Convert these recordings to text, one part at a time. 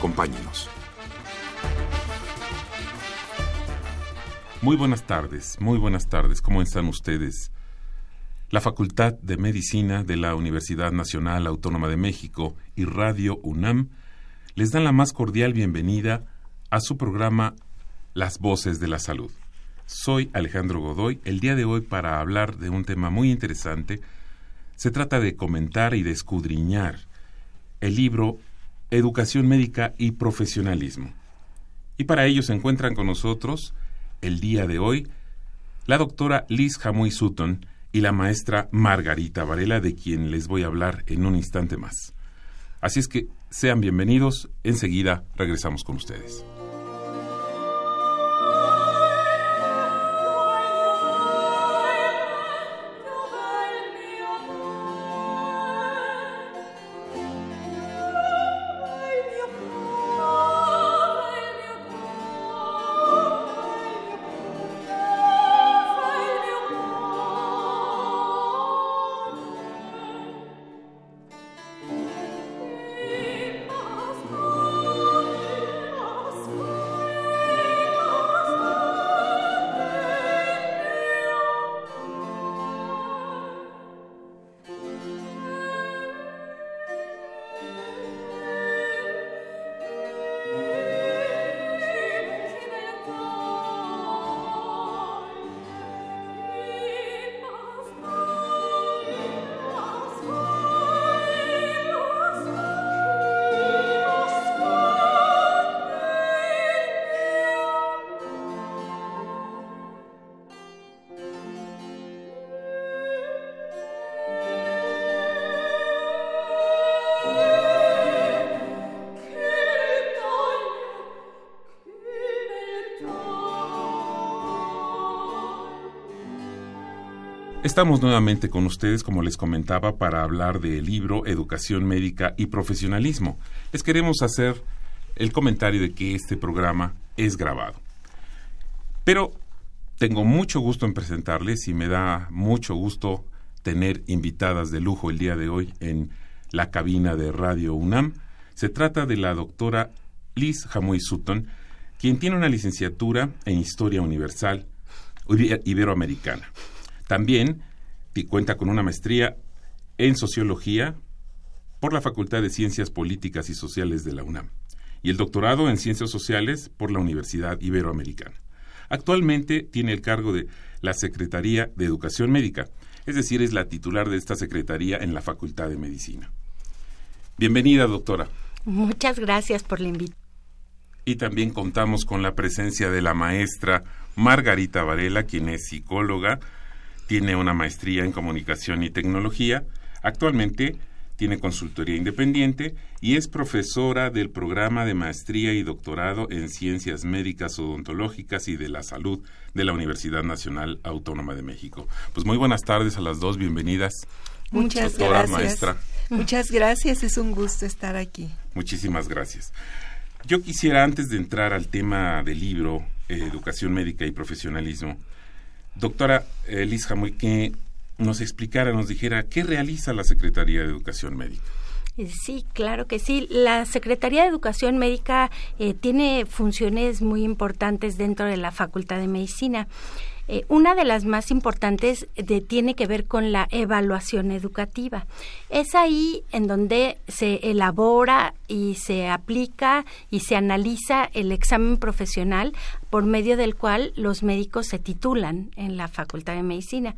Acompáñenos. Muy buenas tardes, muy buenas tardes. ¿Cómo están ustedes? La Facultad de Medicina de la Universidad Nacional Autónoma de México y Radio UNAM les dan la más cordial bienvenida a su programa Las Voces de la Salud. Soy Alejandro Godoy, el día de hoy para hablar de un tema muy interesante. Se trata de comentar y de escudriñar el libro Educación Médica y Profesionalismo. Y para ello se encuentran con nosotros el día de hoy la doctora Liz Jamuy Sutton y la maestra Margarita Varela, de quien les voy a hablar en un instante más. Así es que sean bienvenidos, enseguida regresamos con ustedes. Estamos nuevamente con ustedes, como les comentaba, para hablar del libro Educación Médica y Profesionalismo. Les queremos hacer el comentario de que este programa es grabado. Pero tengo mucho gusto en presentarles y me da mucho gusto tener invitadas de lujo el día de hoy en la cabina de Radio UNAM. Se trata de la doctora Liz Jamuy Sutton, quien tiene una licenciatura en Historia Universal Iberoamericana. También cuenta con una maestría en Sociología por la Facultad de Ciencias Políticas y Sociales de la UNAM y el doctorado en Ciencias Sociales por la Universidad Iberoamericana. Actualmente tiene el cargo de la Secretaría de Educación Médica, es decir, es la titular de esta Secretaría en la Facultad de Medicina. Bienvenida, doctora. Muchas gracias por la invitación. Y también contamos con la presencia de la maestra Margarita Varela, quien es psicóloga, tiene una maestría en comunicación y tecnología. Actualmente tiene consultoría independiente y es profesora del programa de maestría y doctorado en ciencias médicas odontológicas y de la salud de la Universidad Nacional Autónoma de México. Pues muy buenas tardes a las dos, bienvenidas. Muchas gracias. maestra. Muchas gracias, es un gusto estar aquí. Muchísimas gracias. Yo quisiera, antes de entrar al tema del libro, Educación Médica y Profesionalismo, Doctora Liz Jamuy, que nos explicara, nos dijera qué realiza la Secretaría de Educación Médica. Eh, sí, claro que sí. La Secretaría de Educación Médica eh, tiene funciones muy importantes dentro de la Facultad de Medicina. Eh, una de las más importantes tiene que ver con la evaluación educativa. Es ahí en donde se elabora y se aplica y se analiza el examen profesional por medio del cual los médicos se titulan en la Facultad de Medicina.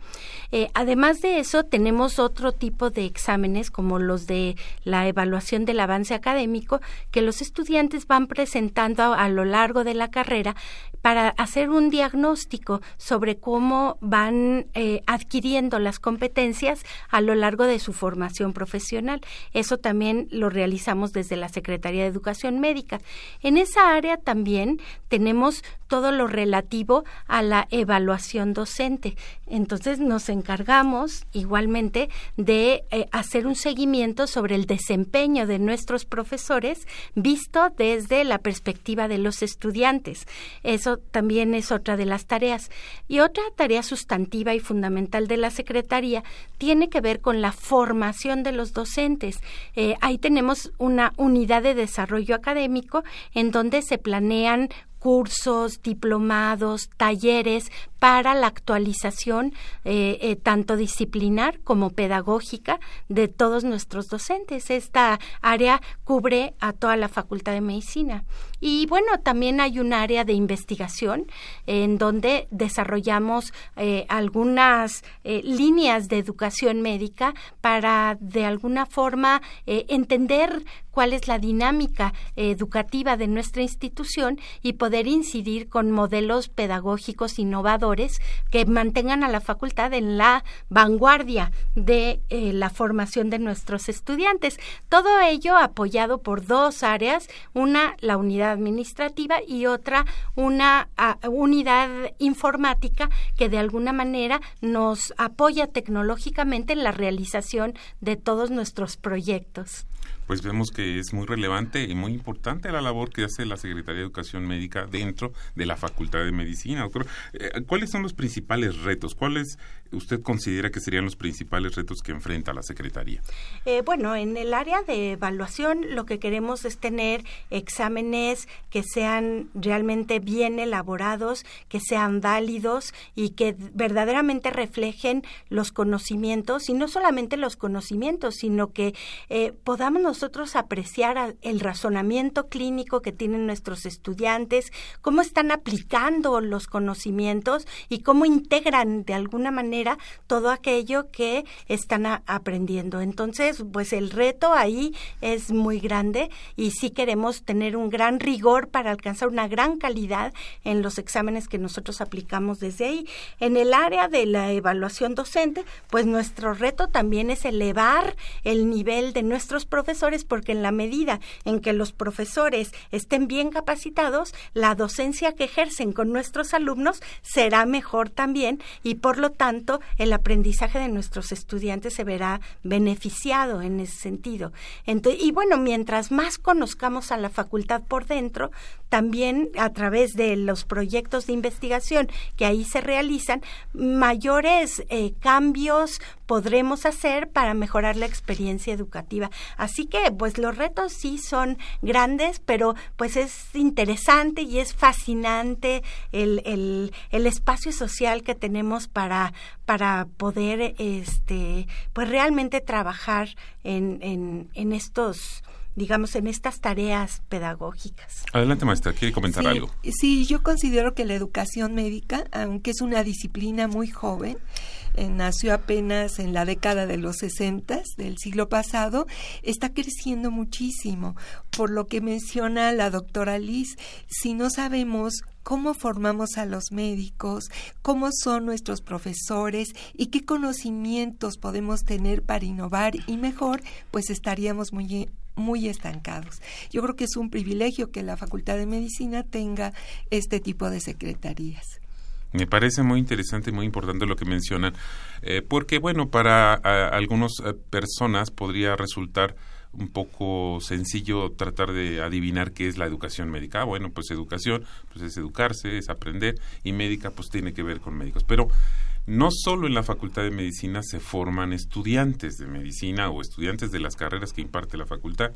Eh, además de eso, tenemos otro tipo de exámenes como los de la evaluación del avance académico que los estudiantes van presentando a, lo largo de la carrera para hacer un diagnóstico sobre cómo van eh, adquiriendo las competencias a lo largo de su formación profesional. Eso también lo realizamos desde la Secretaría de Educación Médica. En esa área también tenemos todo lo relativo a la evaluación docente. Entonces nos encargamos igualmente de eh, hacer un seguimiento sobre el desempeño de nuestros profesores visto desde la perspectiva de los estudiantes. Eso también es otra de las tareas. Y otra tarea sustantiva y fundamental de la Secretaría tiene que ver con la formación de los docentes. Eh, ahí tenemos una unidad de desarrollo académico en donde se planean cursos, diplomados, talleres para la actualización eh, eh, tanto disciplinar como pedagógica de todos nuestros docentes. Esta área cubre a toda la Facultad de Medicina. Y bueno, también hay un área de investigación en donde desarrollamos eh, algunas líneas de educación médica para de alguna forma entender cuál es la dinámica educativa de nuestra institución y poder incidir con modelos pedagógicos innovadores que mantengan a la facultad en la vanguardia de eh, la formación de nuestros estudiantes. Todo ello apoyado por dos áreas, una la unidad administrativa y otra una unidad informática que de alguna manera nos apoya tecnológicamente en la realización de todos nuestros proyectos pues vemos que es muy relevante y muy importante la labor que hace la Secretaría de Educación Médica dentro de la Facultad de Medicina. Eh, ¿Cuáles son los principales retos? ¿Cuáles usted considera que serían los principales retos que enfrenta la Secretaría? Eh, bueno, en el área de evaluación lo que queremos es tener exámenes que sean realmente bien elaborados, que sean válidos y que verdaderamente reflejen los conocimientos y no solamente los conocimientos, sino que eh, podamos nosotros apreciar el razonamiento clínico que tienen nuestros estudiantes, cómo están aplicando los conocimientos y cómo integran de alguna manera todo aquello que están aprendiendo. Entonces, pues el reto ahí es muy grande y sí queremos tener un gran rigor para alcanzar una gran calidad en los exámenes que nosotros aplicamos desde ahí. En el área de la evaluación docente, pues nuestro reto también es elevar el nivel de nuestros profesores porque en la medida en que los profesores estén bien capacitados, la docencia que ejercen con nuestros alumnos será mejor también y por lo tanto el aprendizaje de nuestros estudiantes se verá beneficiado en ese sentido. y bueno, mientras más conozcamos a la facultad por dentro, también a través de los proyectos de investigación que ahí se realizan, mayores eh, cambios podremos hacer para mejorar la experiencia educativa. Así que, pues los retos sí son grandes, pero pues es interesante y es fascinante el, el, el espacio social que tenemos para, para poder este pues realmente trabajar en, en, en estos digamos, en estas tareas pedagógicas. Adelante, maestra, ¿quiere comentar algo? Sí, yo considero que la educación médica, aunque es una disciplina muy joven, eh, nació apenas en la década de los 60 del siglo pasado, está creciendo muchísimo. Por lo que menciona la doctora Liz, si no sabemos cómo formamos a los médicos, cómo son nuestros profesores y qué conocimientos podemos tener para innovar y mejor, pues estaríamos muy muy estancados. Yo creo que es un privilegio que la Facultad de Medicina tenga este tipo de secretarías. Me parece muy interesante y muy importante lo que mencionan, eh, porque bueno, para algunas eh, personas podría resultar un poco sencillo tratar de adivinar qué es la educación médica. Ah, bueno, pues educación, pues es educarse, es aprender, y médica, pues tiene que ver con médicos. Pero no solo en la Facultad de Medicina se forman estudiantes de medicina o estudiantes de las carreras que imparte la facultad,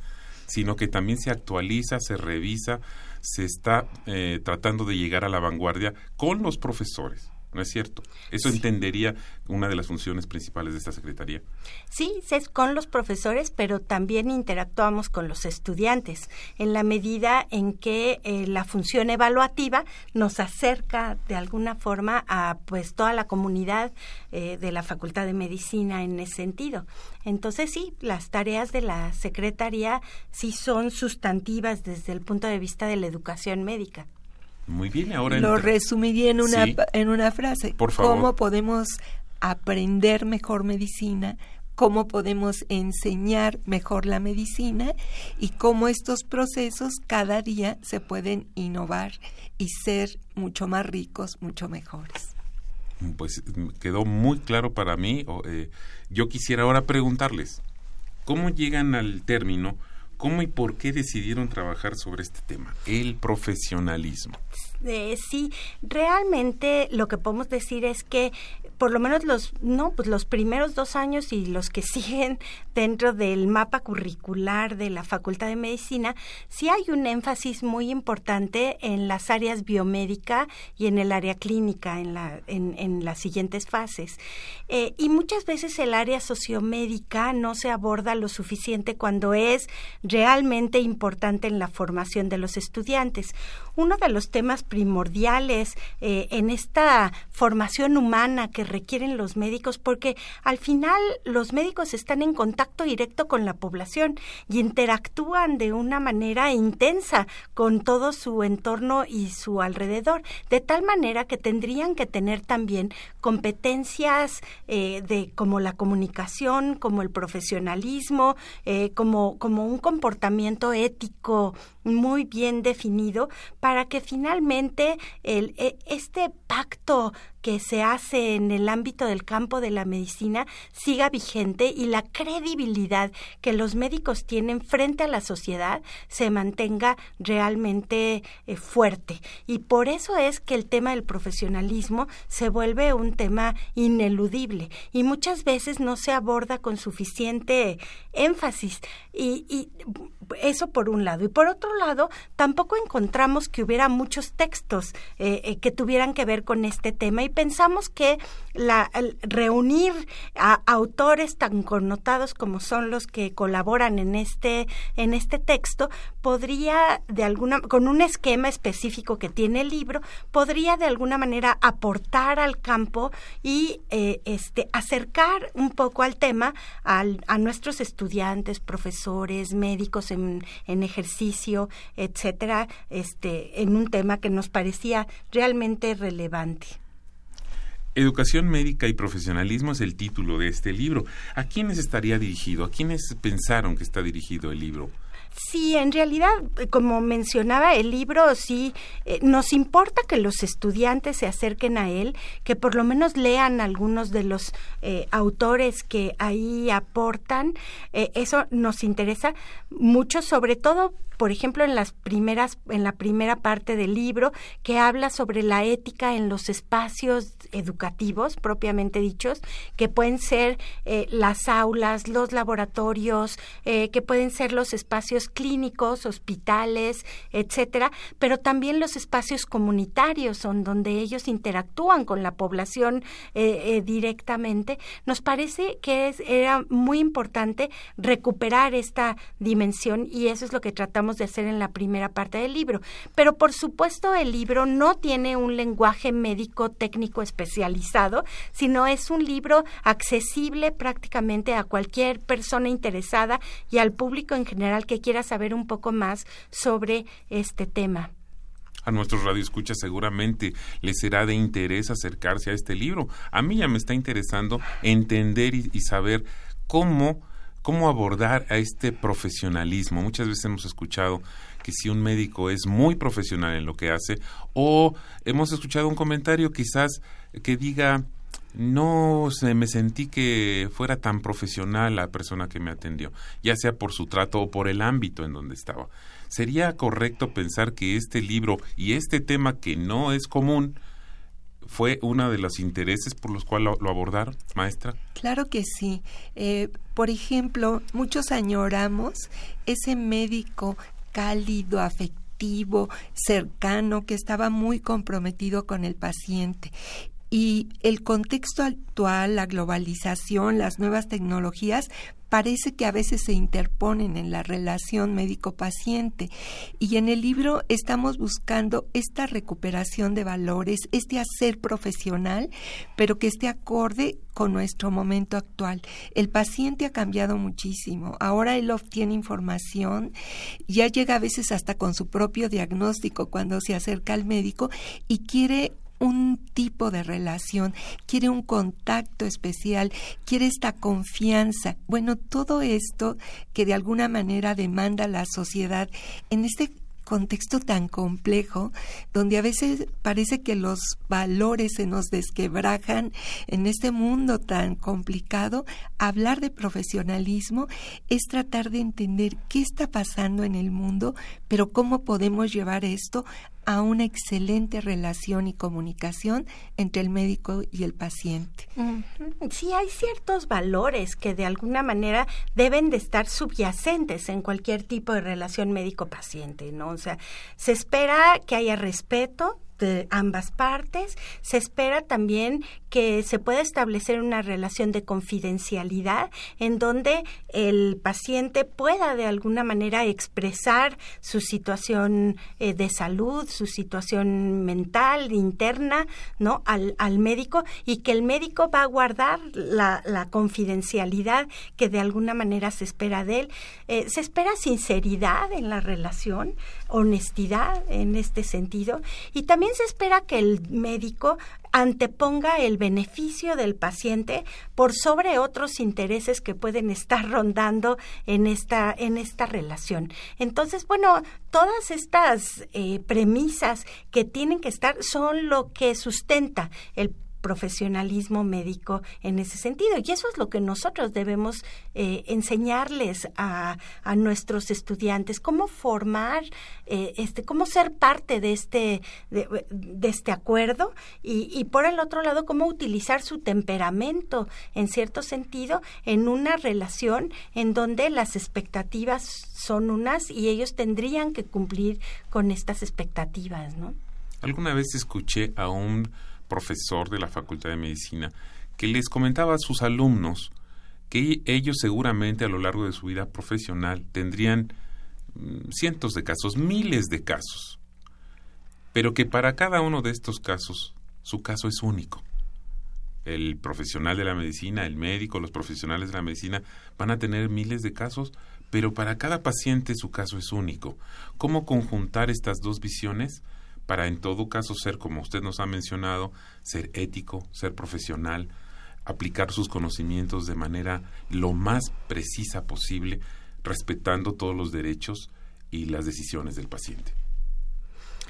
sino que también se actualiza, se revisa, se está eh, tratando de llegar a la vanguardia con los profesores ¿no es cierto? Eso entendería una de las funciones principales de esta Secretaría. Sí, es con los profesores, pero también interactuamos con los estudiantes, en la medida en que eh, la función evaluativa nos acerca de alguna forma a pues toda la comunidad eh, de la Facultad de Medicina en ese sentido. Entonces sí, las tareas de la Secretaría sí son sustantivas desde el punto de vista de la educación médica. Muy bien, ahora lo resumiría en una en una frase. Por favor. ¿Cómo podemos aprender mejor medicina? cómo podemos enseñar mejor la medicina y cómo estos procesos cada día se pueden innovar y ser mucho más ricos, mucho mejores. Pues quedó muy claro para mí. Eh, yo quisiera ahora preguntarles, ¿cómo llegan al término ¿Cómo y por qué decidieron trabajar sobre este tema, el profesionalismo? Eh, sí, realmente lo que podemos decir es que por lo menos los no pues los primeros dos años y los que siguen dentro del mapa curricular de la Facultad de Medicina sí hay un énfasis muy importante en las áreas biomédica y en el área clínica en la en, en las siguientes fases. Eh, y muchas veces el área sociomédica no se aborda lo suficiente cuando es realmente importante en la formación de los estudiantes. Uno de los temas primordiales eh, en esta formación humana que requieren los médicos, porque al final los médicos están en contacto directo con la población y interactúan de una manera intensa con todo su entorno y su alrededor, de tal manera que tendrían que tener también competencias eh, de como la comunicación, como el profesionalismo, eh, como, como un comportamiento ético muy bien definido para que finalmente el, e, este pacto que se hace en el ámbito del campo de la medicina siga vigente y la credibilidad que los médicos tienen frente a la sociedad se mantenga realmente eh, fuerte. Y por eso es que el tema del profesionalismo se vuelve un tema ineludible y muchas veces no se aborda con suficiente énfasis. Y, eso por un lado. Y por otro lado, tampoco encontramos que hubiera muchos textos eh, eh, que tuvieran que ver con este tema pensamos que la, reunir a autores tan connotados como son los que colaboran en este, en este texto podría de alguna, con un esquema específico que tiene el libro, podría de alguna manera aportar al campo y eh, este, acercar un poco al tema al, a nuestros estudiantes, profesores, médicos en, en ejercicio, etcétera, este, en un tema que nos parecía realmente relevante. Educación médica y profesionalismo es el título de este libro. ¿A quiénes estaría dirigido? ¿A quiénes pensaron que está dirigido el libro? Sí, en realidad, eh, como mencionaba el libro, sí, eh, nos importa que los estudiantes se acerquen a él, que por lo menos lean algunos de los eh, autores que ahí aportan. eso nos interesa mucho, sobre todo por ejemplo, en las primeras, en la primera parte del libro, que habla sobre la ética en los espacios educativos, propiamente dichos, que pueden ser eh, las aulas, los laboratorios, eh, que pueden ser los espacios clínicos, hospitales, etcétera, pero también los espacios comunitarios, son donde ellos interactúan con la población eh, directamente. Nos parece que es, era muy importante recuperar esta dimensión y eso es lo que tratamos de hacer en la primera parte del libro. Pero por supuesto el libro no tiene un lenguaje médico técnico especializado, sino es un libro accesible prácticamente a cualquier persona interesada y al público en general que quiera saber un poco más sobre este tema a nuestros radioescuchas seguramente les será de interés acercarse a este libro. A mí ya me está interesando entender y saber cómo cómo abordar a este profesionalismo. Muchas veces hemos escuchado que si un médico es muy profesional en lo que hace, o hemos escuchado un comentario quizás que diga, no se me sentí que fuera tan profesional la persona que me atendió, ya sea por su trato o por el ámbito en donde estaba. ¿Sería correcto pensar que este libro y este tema que no es común fue uno de los intereses por los cuales lo, abordaron, maestra? Claro que sí. Eh, por ejemplo, muchos añoramos ese médico cálido, afectivo, cercano, que estaba muy comprometido con el paciente. Y el contexto actual, la globalización, las nuevas tecnologías parece que a veces se interponen en la relación médico-paciente. Y en el libro estamos buscando esta recuperación de valores, este hacer profesional, pero que esté acorde con nuestro momento actual. El paciente ha cambiado muchísimo. Ahora él obtiene información, ya llega a veces hasta con su propio diagnóstico cuando se acerca al médico y quiere un tipo de relación, quiere un contacto especial, quiere esta confianza. Bueno, todo esto que de alguna manera demanda la sociedad en este contexto tan complejo, donde a veces parece que los valores se nos desquebrajan en este mundo tan complicado, hablar de profesionalismo es tratar de entender qué está pasando en el mundo, pero cómo podemos llevar esto a una excelente relación y comunicación entre el médico y el paciente. Sí, hay ciertos valores que de alguna manera deben de estar subyacentes en cualquier tipo de relación médico-paciente, ¿no? O sea, se espera que haya respeto, de ambas partes. Se espera también que se pueda establecer una relación de confidencialidad en donde el paciente pueda de alguna manera expresar su situación eh, de salud, su situación mental, interna, ¿no? Al, al, médico y que el médico va a guardar la, confidencialidad que de alguna manera se espera de él. Eh, se espera sinceridad en la relación, honestidad en este sentido y también se espera que el médico anteponga el beneficio del paciente por sobre otros intereses que pueden estar rondando en esta en esta relación. Entonces, bueno, todas estas eh, premisas que tienen que estar son lo que sustenta el profesionalismo médico en ese sentido. Y eso es lo que nosotros debemos eh, enseñarles a, a, nuestros estudiantes, cómo formar, eh, este, cómo ser parte de este, de, de este acuerdo y, y, por el otro lado, cómo utilizar su temperamento, en cierto sentido, en una relación en donde las expectativas son unas y ellos tendrían que cumplir con estas expectativas, ¿no? Alguna vez escuché a un profesor de la Facultad de Medicina, que les comentaba a sus alumnos que ellos seguramente a lo largo de su vida profesional tendrían mm, cientos de casos, miles de casos, pero que para cada uno de estos casos su caso es único. El profesional de la medicina, el médico, los profesionales de la medicina van a tener miles de casos, pero para cada paciente su caso es único. ¿Cómo conjuntar estas dos visiones? Para en todo caso ser, como usted nos ha mencionado, ser ético, ser profesional, aplicar sus conocimientos de manera lo más precisa posible, respetando todos los derechos y las decisiones del paciente.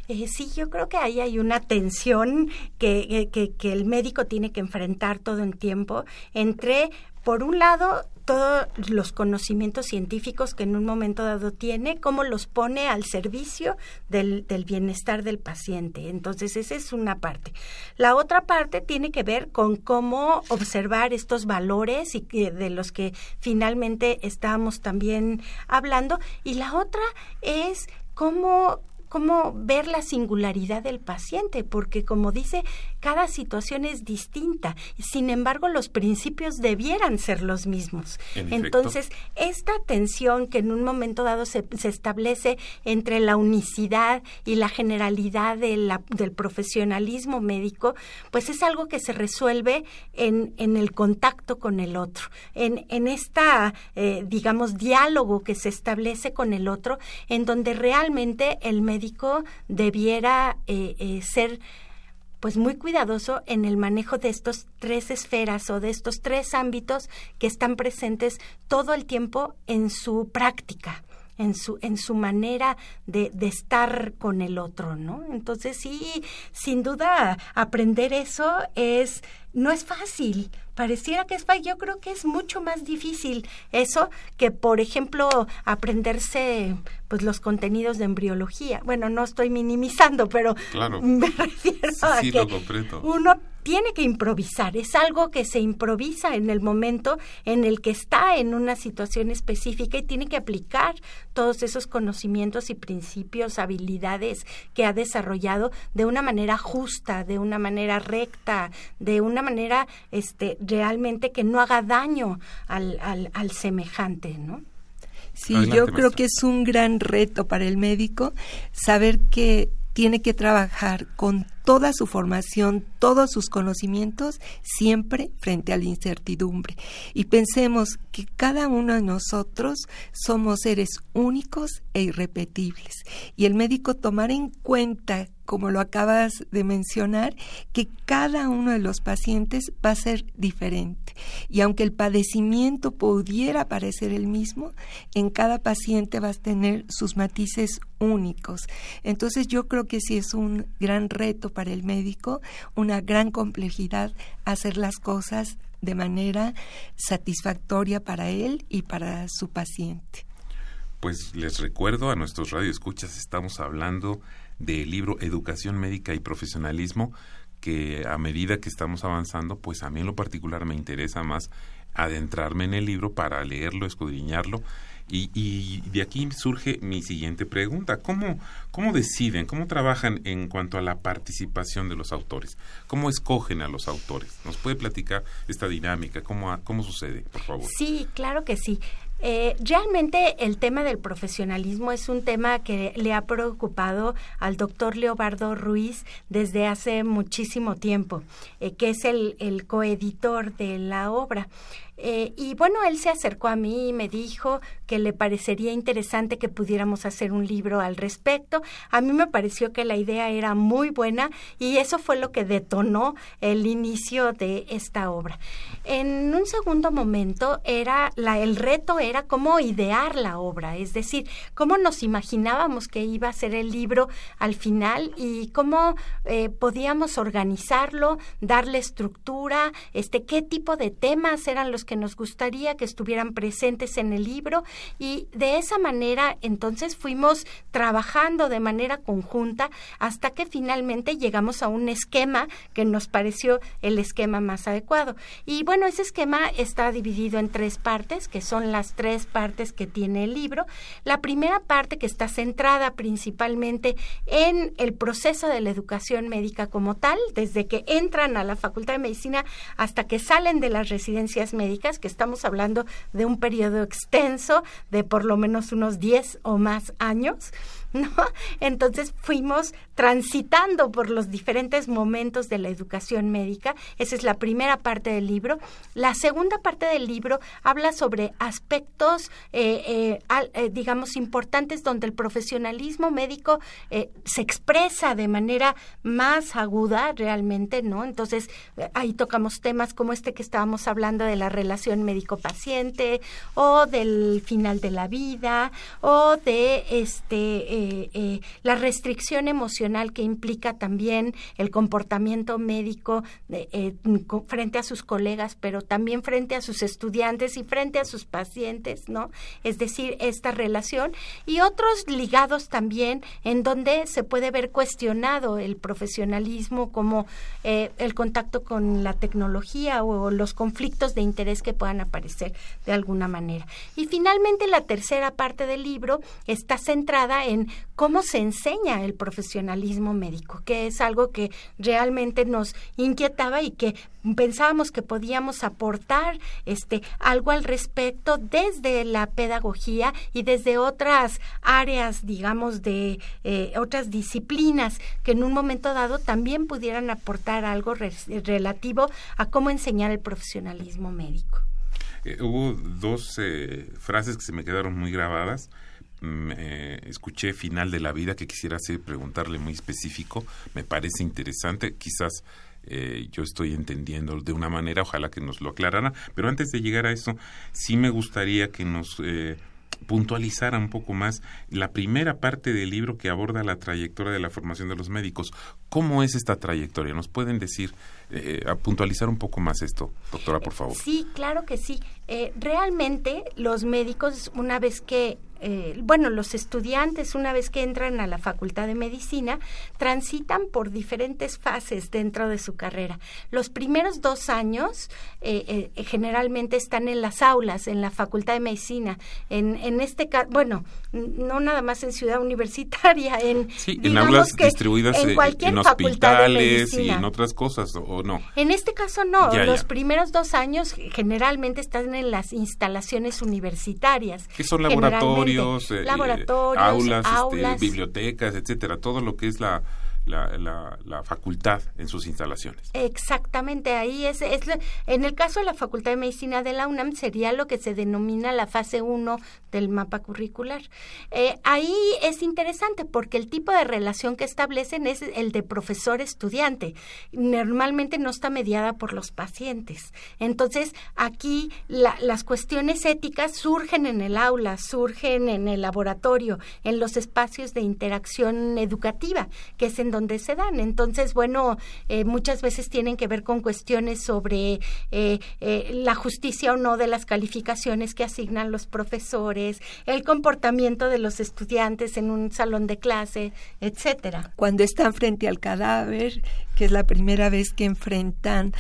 Eh, sí, yo creo que ahí hay una tensión que, que, que, el médico tiene que enfrentar todo el tiempo entre, por un lado, todos los conocimientos científicos que en un momento dado tiene, cómo los pone al servicio del, del, bienestar del paciente. Entonces, esa es una parte. La otra parte tiene que ver con cómo observar estos valores y de los que finalmente estábamos también hablando. Y la otra es cómo cómo ver la singularidad del paciente, porque como dice, cada situación es distinta. Sin embargo, los principios debieran ser los mismos. Entonces, esta tensión que en un momento dado se, se establece entre la unicidad y la generalidad de la, del profesionalismo médico, pues es algo que se resuelve en, en el contacto con el otro, en, en esta, eh, digamos, diálogo que se establece con el otro, en donde realmente el médico debiera eh, eh, ser pues muy cuidadoso en el manejo de estos tres esferas o de estos tres ámbitos que están presentes todo el tiempo en su práctica en su, en su manera de, de, estar con el otro, ¿no? Entonces sí, sin duda, aprender eso es, no es fácil. Pareciera que es fácil. Yo creo que es mucho más difícil eso que, por ejemplo, aprenderse pues los contenidos de embriología. Bueno, no estoy minimizando, pero me refiero a que uno tiene que improvisar, es algo que se improvisa en el momento en el que está en una situación específica y tiene que aplicar todos esos conocimientos y principios, habilidades que ha desarrollado de una manera justa, de una manera recta, de una manera este realmente que no haga daño al, al, al semejante, ¿no? Sí, yo creo que es un gran reto para el médico saber que tiene que trabajar con toda su formación, todos sus conocimientos, siempre frente a la incertidumbre. Y pensemos que cada uno de nosotros somos seres únicos e irrepetibles. Y el médico tomar en cuenta como lo acabas de mencionar, que cada uno de los pacientes va a ser diferente. Y aunque el padecimiento pudiera parecer el mismo, en cada paciente vas a tener sus matices únicos. Entonces yo creo que sí es un gran reto para el médico, una gran complejidad hacer las cosas de manera satisfactoria para él y para su paciente. Pues les recuerdo a nuestros radioescuchas, estamos hablando del libro Educación Médica y Profesionalismo, que a medida que estamos avanzando, pues a mí en lo particular me interesa más adentrarme en el libro para leerlo, escudriñarlo. Y, y de aquí surge mi siguiente pregunta. ¿Cómo, ¿Cómo deciden, cómo trabajan en cuanto a la participación de los autores? ¿Cómo escogen a los autores? ¿Nos puede platicar esta dinámica? ¿Cómo, cómo sucede, por favor? Sí, claro que sí. Eh, realmente el tema del profesionalismo es un tema que le ha preocupado al doctor Leobardo Ruiz desde hace muchísimo tiempo, eh, que es el, el coeditor de la obra. Eh, y bueno, él se acercó a mí y me dijo que le parecería interesante que pudiéramos hacer un libro al respecto. A mí me pareció que la idea era muy buena y eso fue lo que detonó el inicio de esta obra. En un segundo momento era la, el reto era cómo idear la obra, es decir, cómo nos imaginábamos que iba a ser el libro al final y cómo eh, podíamos organizarlo, darle estructura, este, qué tipo de temas eran los que nos gustaría que estuvieran presentes en el libro y de esa manera entonces fuimos trabajando de manera conjunta hasta que finalmente llegamos a un esquema que nos pareció el esquema más adecuado. Y bueno, ese esquema está dividido en tres partes, que son las tres partes que tiene el libro. La primera parte que está centrada principalmente en el proceso de la educación médica como tal, desde que entran a la Facultad de Medicina hasta que salen de las residencias médicas que estamos hablando de un periodo extenso de por lo menos unos 10 o más años. ¿no? Entonces fuimos transitando por los diferentes momentos de la educación médica. Esa es la primera parte del libro. La segunda parte del libro habla sobre aspectos, eh, eh, eh, digamos, importantes donde el profesionalismo médico se expresa de manera más aguda realmente, ¿no? Entonces ahí tocamos temas como este que estábamos hablando de la relación médico-paciente o del final de la vida o de este eh, eh, la restricción emocional que implica también el comportamiento médico eh, frente a sus colegas, pero también frente a sus estudiantes y frente a sus pacientes, ¿no? Es decir, esta relación y otros ligados también en donde se puede ver cuestionado el profesionalismo como el contacto con la tecnología o los conflictos de interés que puedan aparecer de alguna manera. Y finalmente la tercera parte del libro está centrada en cómo se enseña el profesionalismo médico, que es algo que realmente nos inquietaba y que pensábamos que podíamos aportar este algo al respecto desde la pedagogía y desde otras áreas, digamos, de eh, otras disciplinas que en un momento dado también pudieran aportar algo relativo a cómo enseñar el profesionalismo médico. Eh, hubo dos eh, frases que se me quedaron muy grabadas escuché final de la vida que quisiera hacer preguntarle muy específico me parece interesante quizás eh, yo estoy entendiendo de una manera ojalá que nos lo aclarara pero antes de llegar a eso sí me gustaría que nos eh, puntualizara un poco más la primera parte del libro que aborda la trayectoria de la formación de los médicos. ¿Cómo es esta trayectoria? ¿Nos pueden decir, eh, a puntualizar un poco más esto, doctora, por favor? Sí, claro que sí. realmente los médicos, una vez que eh, bueno, los estudiantes una vez que entran a la Facultad de Medicina transitan por diferentes fases dentro de su carrera. Los primeros dos años eh, eh, generalmente están en las aulas, en la Facultad de Medicina. En, en este caso, bueno, no nada más en Ciudad Universitaria, en, en aulas distribuidas en, cualquier en hospitales y en otras cosas, ¿o no? En este caso no. los primeros dos años generalmente están en las instalaciones universitarias. Que son laboratorios eh, laboratorios, este, aulas, bibliotecas, etcétera, todo lo que es la la, la, facultad en sus instalaciones. Exactamente, ahí es, es, en el caso de la Facultad de Medicina de la UNAM sería lo que se denomina la fase 1 del mapa curricular. Eh, ahí es interesante porque el tipo de relación que establecen es el de profesor-estudiante. Normalmente no está mediada por los pacientes. Entonces, aquí las cuestiones éticas surgen en el aula, surgen en el laboratorio, en los espacios de interacción educativa, que es en donde se dan. Entonces, bueno, eh, muchas veces tienen que ver con cuestiones sobre eh, eh, la justicia o no de las calificaciones que asignan los profesores, el comportamiento de los estudiantes en un salón de clase, etcétera. Cuando están frente al cadáver, que es la primera vez que enfrentan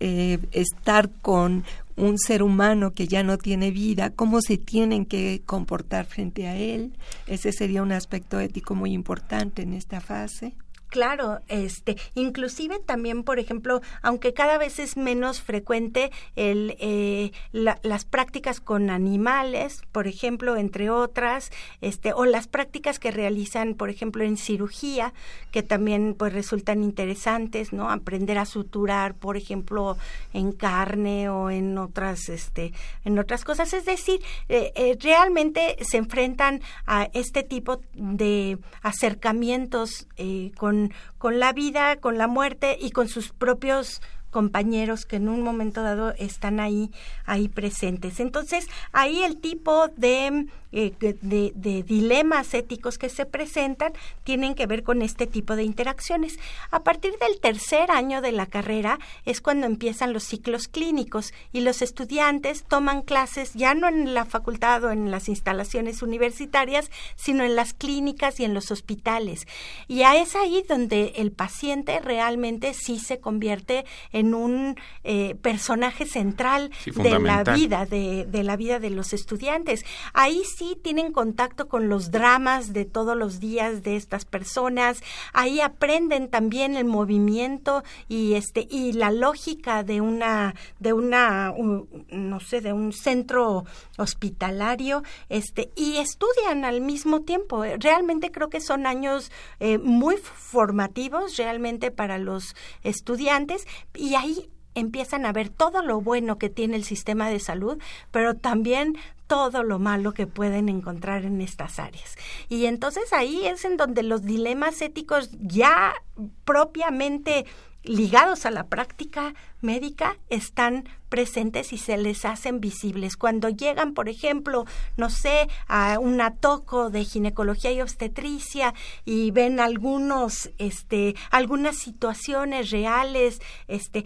estar con un ser humano que ya no tiene vida, cómo se tienen que comportar frente a él. Ese sería un aspecto ético muy importante en esta fase. Claro, este, inclusive también, por ejemplo, aunque cada vez es menos frecuente el, eh, las prácticas con animales, por ejemplo, entre otras, este, o las prácticas que realizan, por ejemplo, en cirugía, que también pues resultan interesantes, ¿no? Aprender a suturar, por ejemplo, en carne o en otras, este, en otras cosas. Es decir, eh, eh, realmente se enfrentan a este tipo de acercamientos con con, la vida, con la muerte y con sus propios compañeros que en un momento dado están ahí, ahí presentes. Entonces, ahí el tipo de eh, de, dilemas éticos que se presentan tienen que ver con este tipo de interacciones. A partir del tercer año de la carrera es cuando empiezan los ciclos clínicos y los estudiantes toman clases ya no en la facultad o en las instalaciones universitarias, sino en las clínicas y en los hospitales. Y es ahí donde el paciente realmente sí se convierte en un eh, personaje central de la vida, de, de la vida de los estudiantes. Ahí sí tienen contacto con los dramas de todos los días de estas personas, ahí aprenden también el movimiento y este y la lógica de una de una no sé, de un centro hospitalario, este y estudian al mismo tiempo. Realmente creo que son años eh, muy formativos realmente para los estudiantes y ahí empiezan a ver todo lo bueno que tiene el sistema de salud, pero también todo lo malo que pueden encontrar en estas áreas. Y entonces ahí es en donde los dilemas éticos ya propiamente ligados a la práctica médica están presentes y se les hacen visibles. Cuando llegan, por ejemplo, no sé, a un atoco de ginecología y obstetricia y ven algunos, este, algunas situaciones reales, este,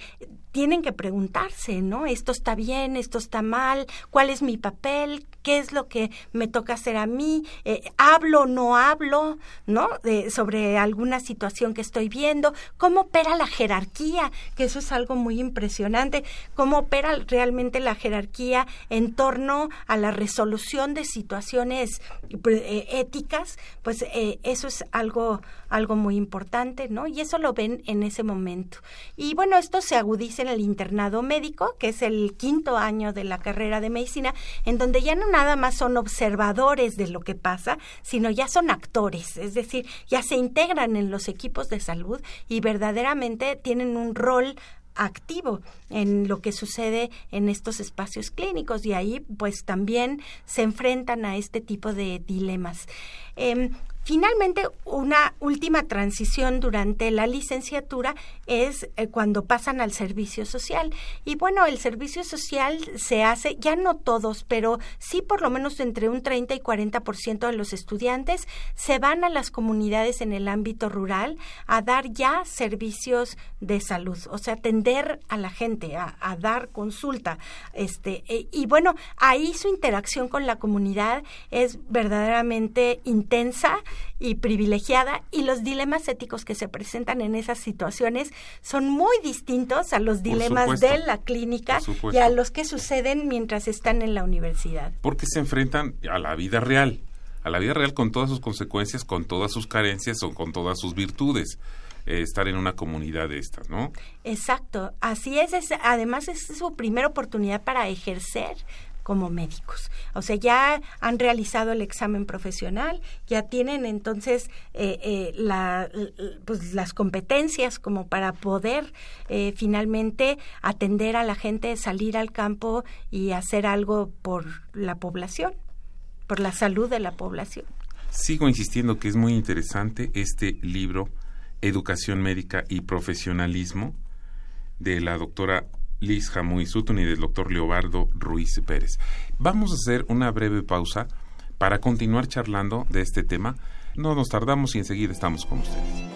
tienen que preguntarse, ¿no? Esto está bien, esto está mal, ¿cuál es mi papel? ¿Qué es lo que me toca hacer a mí? Eh, ¿Hablo no hablo? ¿No? sobre alguna situación que estoy viendo. ¿Cómo opera la jerarquía? Que eso es algo muy impresionante. ¿Cómo opera realmente la jerarquía en torno a la resolución de situaciones eh, éticas? Pues eh, eso es algo, algo muy importante, ¿no? Y eso lo ven en ese momento. Y bueno, esto se agudiza en el internado médico, que es el quinto año de la carrera de medicina, en donde ya no nada más son observadores de lo que pasa, sino ya son actores, es decir, ya se integran en los equipos de salud y verdaderamente tienen un rol activo en lo que sucede en estos espacios clínicos y ahí pues también se enfrentan a este tipo de dilemas. Em, Finalmente, una última transición durante la licenciatura es eh, cuando pasan al servicio social. Y bueno, el servicio social se hace, ya no todos, pero sí por lo menos entre un 30 y 40% de los estudiantes se van a las comunidades en el ámbito rural a dar ya servicios de salud, o sea, atender a la gente, a, dar consulta. Este, eh, y bueno, ahí su interacción con la comunidad es verdaderamente intensa y privilegiada y los dilemas éticos que se presentan en esas situaciones son muy distintos a los dilemas de la clínica y a los que suceden mientras están en la universidad. Porque se enfrentan a la vida real, a la vida real con todas sus consecuencias, con todas sus carencias o con todas sus virtudes. Eh, estar en una comunidad de estas, ¿no? Exacto, así es, es, además es su primera oportunidad para ejercer como médicos. O sea, ya han realizado el examen profesional, ya tienen entonces eh, eh, pues, las competencias como para poder eh, finalmente atender a la gente, salir al campo y hacer algo por la población, por la salud de la población. Sigo insistiendo que es muy interesante este libro, Educación Médica y Profesionalismo, de la doctora Liz Jamuy Sutton y del doctor Leobardo Ruiz Pérez. Vamos a hacer una breve pausa para continuar charlando de este tema. No nos tardamos y enseguida estamos con ustedes.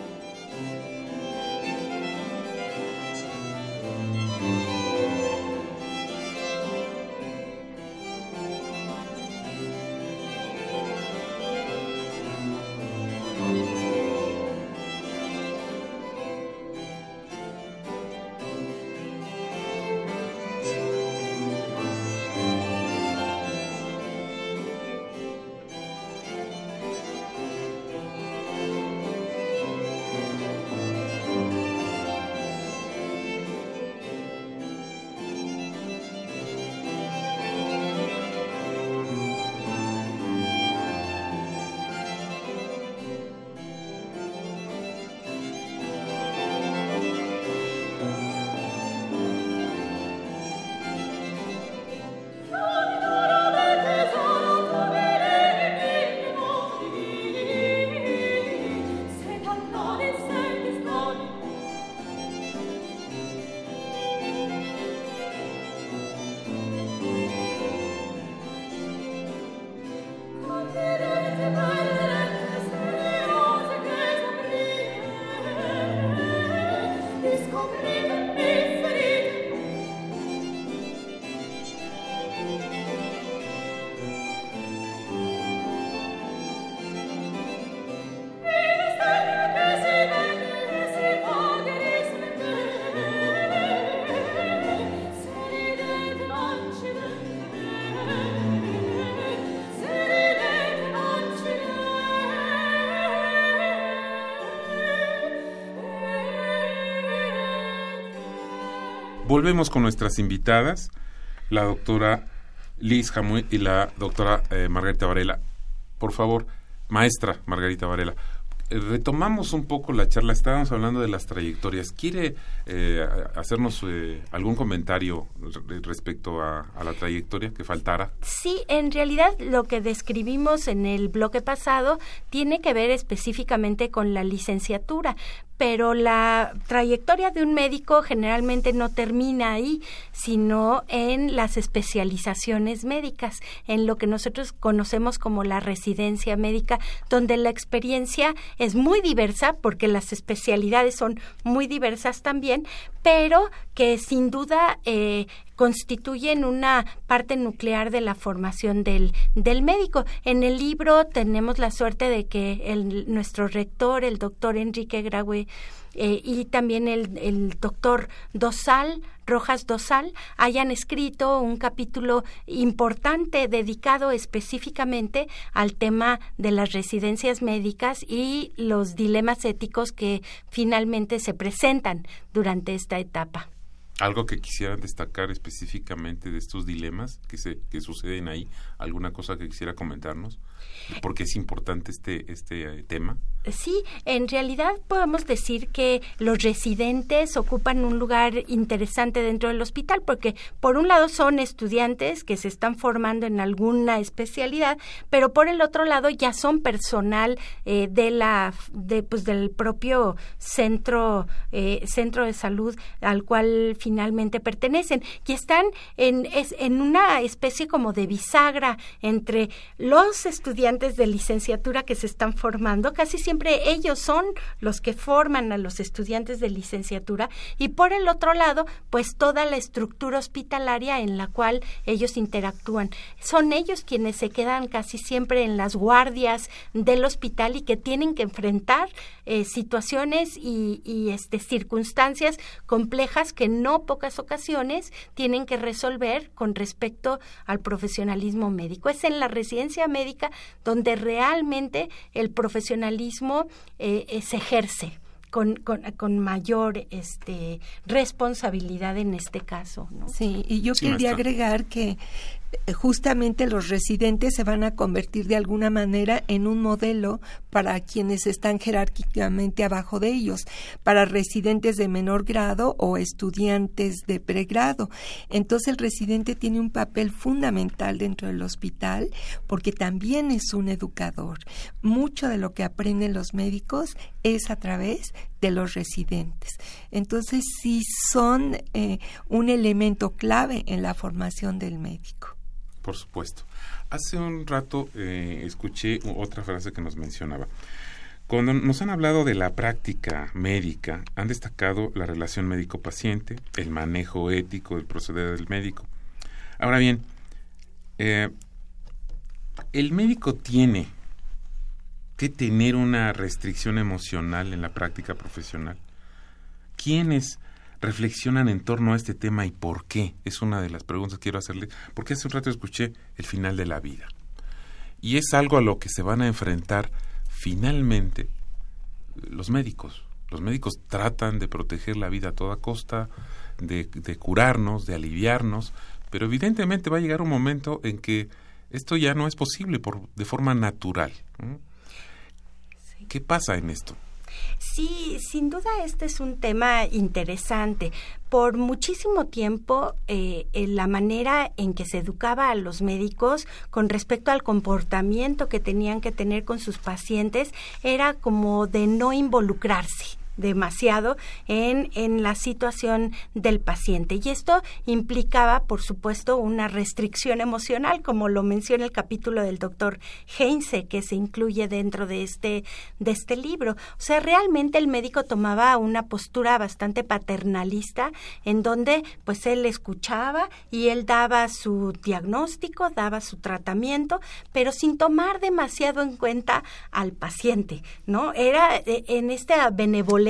Volvemos con nuestras invitadas, la doctora Liz Jamuy y la doctora eh, Margarita Varela. Por favor, maestra Margarita Varela, eh, retomamos un poco la charla, estábamos hablando de las trayectorias. ¿Quiere eh, hacernos algún comentario respecto a, a, la trayectoria que faltara? Sí, en realidad lo que describimos en el bloque pasado tiene que ver específicamente con la licenciatura, pero la trayectoria de un médico generalmente no termina ahí, sino en las especializaciones médicas, en lo que nosotros conocemos como la residencia médica, donde la experiencia es muy diversa, porque las especialidades son muy diversas también, pero que sin duda eh, constituyen una parte nuclear de la formación del, del médico. En el libro tenemos la suerte de que nuestro rector, el doctor Enrique Graue, eh, y también el, el doctor Dosal, Rojas Dosal, hayan escrito un capítulo importante dedicado específicamente al tema de las residencias médicas y los dilemas éticos que finalmente se presentan durante esta etapa. ¿Algo que quisieran destacar específicamente de estos dilemas que, se, que suceden ahí? ¿Alguna cosa que quisiera comentarnos? ¿Por qué es importante este, este tema? Sí, en realidad podemos decir que los residentes ocupan un lugar interesante dentro del hospital porque por un lado son estudiantes que se están formando en alguna especialidad, pero por el otro lado ya son personal eh, de la de, pues del propio centro eh, centro de salud al cual finalmente pertenecen y están en es, en una especie como de bisagra entre los estudiantes de licenciatura que se están formando casi siempre ellos son los que forman a los estudiantes de licenciatura y por el otro lado, pues toda la estructura hospitalaria en la cual ellos interactúan. Son ellos quienes se quedan casi siempre en las guardias del hospital y que tienen que enfrentar eh, situaciones y, y este, circunstancias complejas que no pocas ocasiones tienen que resolver con respecto al profesionalismo médico. Es en la residencia médica donde realmente el profesionalismo eh, eh, se ejerce. Con, con, mayor este, responsabilidad en este caso. Sí, y yo quería agregar que justamente los residentes se van a convertir de alguna manera en un modelo para quienes están jerárquicamente abajo de ellos, para residentes de menor grado o estudiantes de pregrado. Entonces el residente tiene un papel fundamental dentro del hospital porque también es un educador. Mucho de lo que aprenden los médicos es a través de los residentes. Entonces sí son eh, un elemento clave en la formación del médico. Por supuesto. Hace un rato eh, escuché otra frase que nos mencionaba. Cuando nos han hablado de la práctica médica, han destacado la relación médico-paciente, el manejo ético del proceder del médico. Ahora bien, eh, el médico tiene que tener una restricción emocional en la práctica profesional. ¿Quiénes reflexionan en torno a este tema y por qué? Es una de las preguntas que quiero hacerle, porque hace un rato escuché el final de la vida. Y es algo a lo que se van a enfrentar finalmente los médicos. Los médicos tratan de proteger la vida a toda costa, de, curarnos, de aliviarnos, pero evidentemente va a llegar un momento en que esto ya no es posible por, de forma natural. ¿Qué pasa en esto? Sí, sin duda este es un tema interesante. Por muchísimo tiempo, eh, la manera en que se educaba a los médicos con respecto al comportamiento que tenían que tener con sus pacientes era como de no involucrarse demasiado en, en la situación del paciente. Y esto implicaba, por supuesto, una restricción emocional, como lo menciona el capítulo del doctor Heinze, que se incluye dentro de este, de este libro. O sea, realmente el médico tomaba una postura bastante paternalista, en donde pues él escuchaba y él daba su diagnóstico, daba su tratamiento, pero sin tomar demasiado en cuenta al paciente, ¿no? Era eh, en esta benevolencia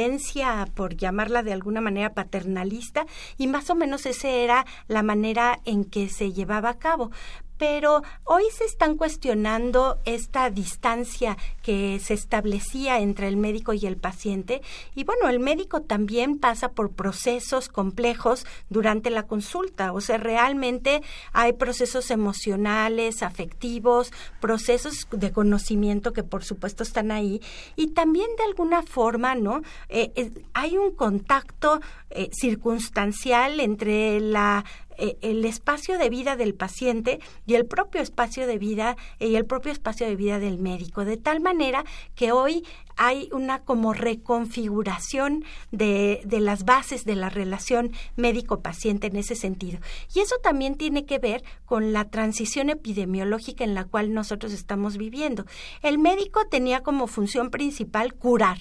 por llamarla de alguna manera paternalista, y más o menos esa era la manera en que se llevaba a cabo pero hoy se están cuestionando esta distancia que se establecía entre el médico y el paciente. Y bueno, el médico también pasa por procesos complejos durante la consulta, o sea, realmente hay procesos emocionales, afectivos, procesos de conocimiento que por supuesto están ahí. Y también de alguna forma, ¿no? Eh, hay un contacto eh, circunstancial entre la el espacio de vida del paciente y el propio espacio de vida y el propio espacio de vida del médico, de tal manera que hoy hay una como reconfiguración de, de las bases de la relación médico-paciente en ese sentido. Y eso también tiene que ver con la transición epidemiológica en la cual nosotros estamos viviendo. El médico tenía como función principal curar,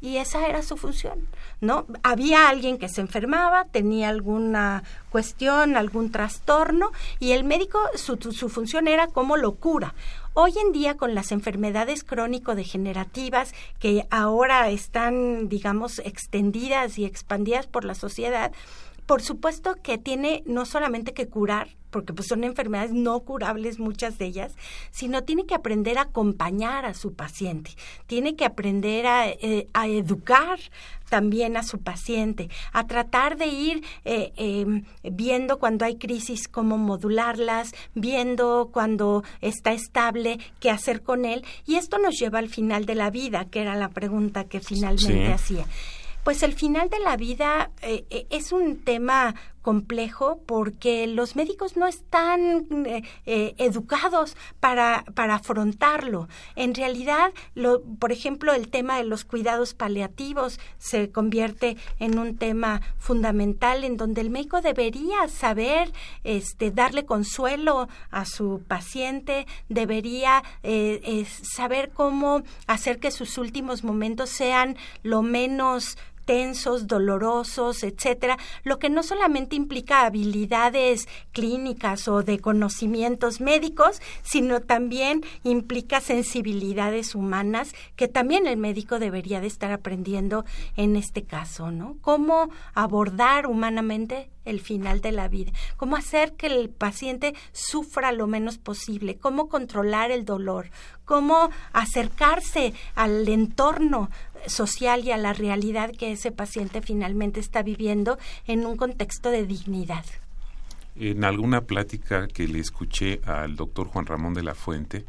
y esa era su función, ¿no? Había alguien que se enfermaba, tenía alguna cuestión, algún trastorno y el médico su, su función era como lo cura. Hoy en día con las enfermedades crónico-degenerativas que ahora están, digamos, extendidas y expandidas por la sociedad, por supuesto que tiene no solamente que curar, porque pues son enfermedades no curables muchas de ellas, sino tiene que aprender a acompañar a su paciente, tiene que aprender a, eh, educar también a su paciente, a tratar de ir eh, em, viendo cuando hay crisis cómo modularlas, viendo cuando está estable qué hacer con él. Y esto nos lleva al final de la vida, que era la pregunta que finalmente hacía. Pues el final de la vida eh, es un tema complejo porque los médicos no están eh, eh, educados para, para afrontarlo. En realidad, lo, por ejemplo, el tema de los cuidados paliativos se convierte en un tema fundamental en donde el médico debería saber este, darle consuelo a su paciente, debería eh, saber cómo hacer que sus últimos momentos sean lo menos tensos, dolorosos, etcétera, lo que no solamente implica habilidades clínicas o de conocimientos médicos, sino también implica sensibilidades humanas que también el médico debería de estar aprendiendo en este caso, ¿no? Cómo abordar humanamente el final de la vida, cómo hacer que el paciente sufra lo menos posible, cómo controlar el dolor, cómo acercarse al entorno social y a la realidad que ese paciente finalmente está viviendo en un contexto de dignidad. En alguna plática que le escuché al doctor Juan Ramón de la Fuente,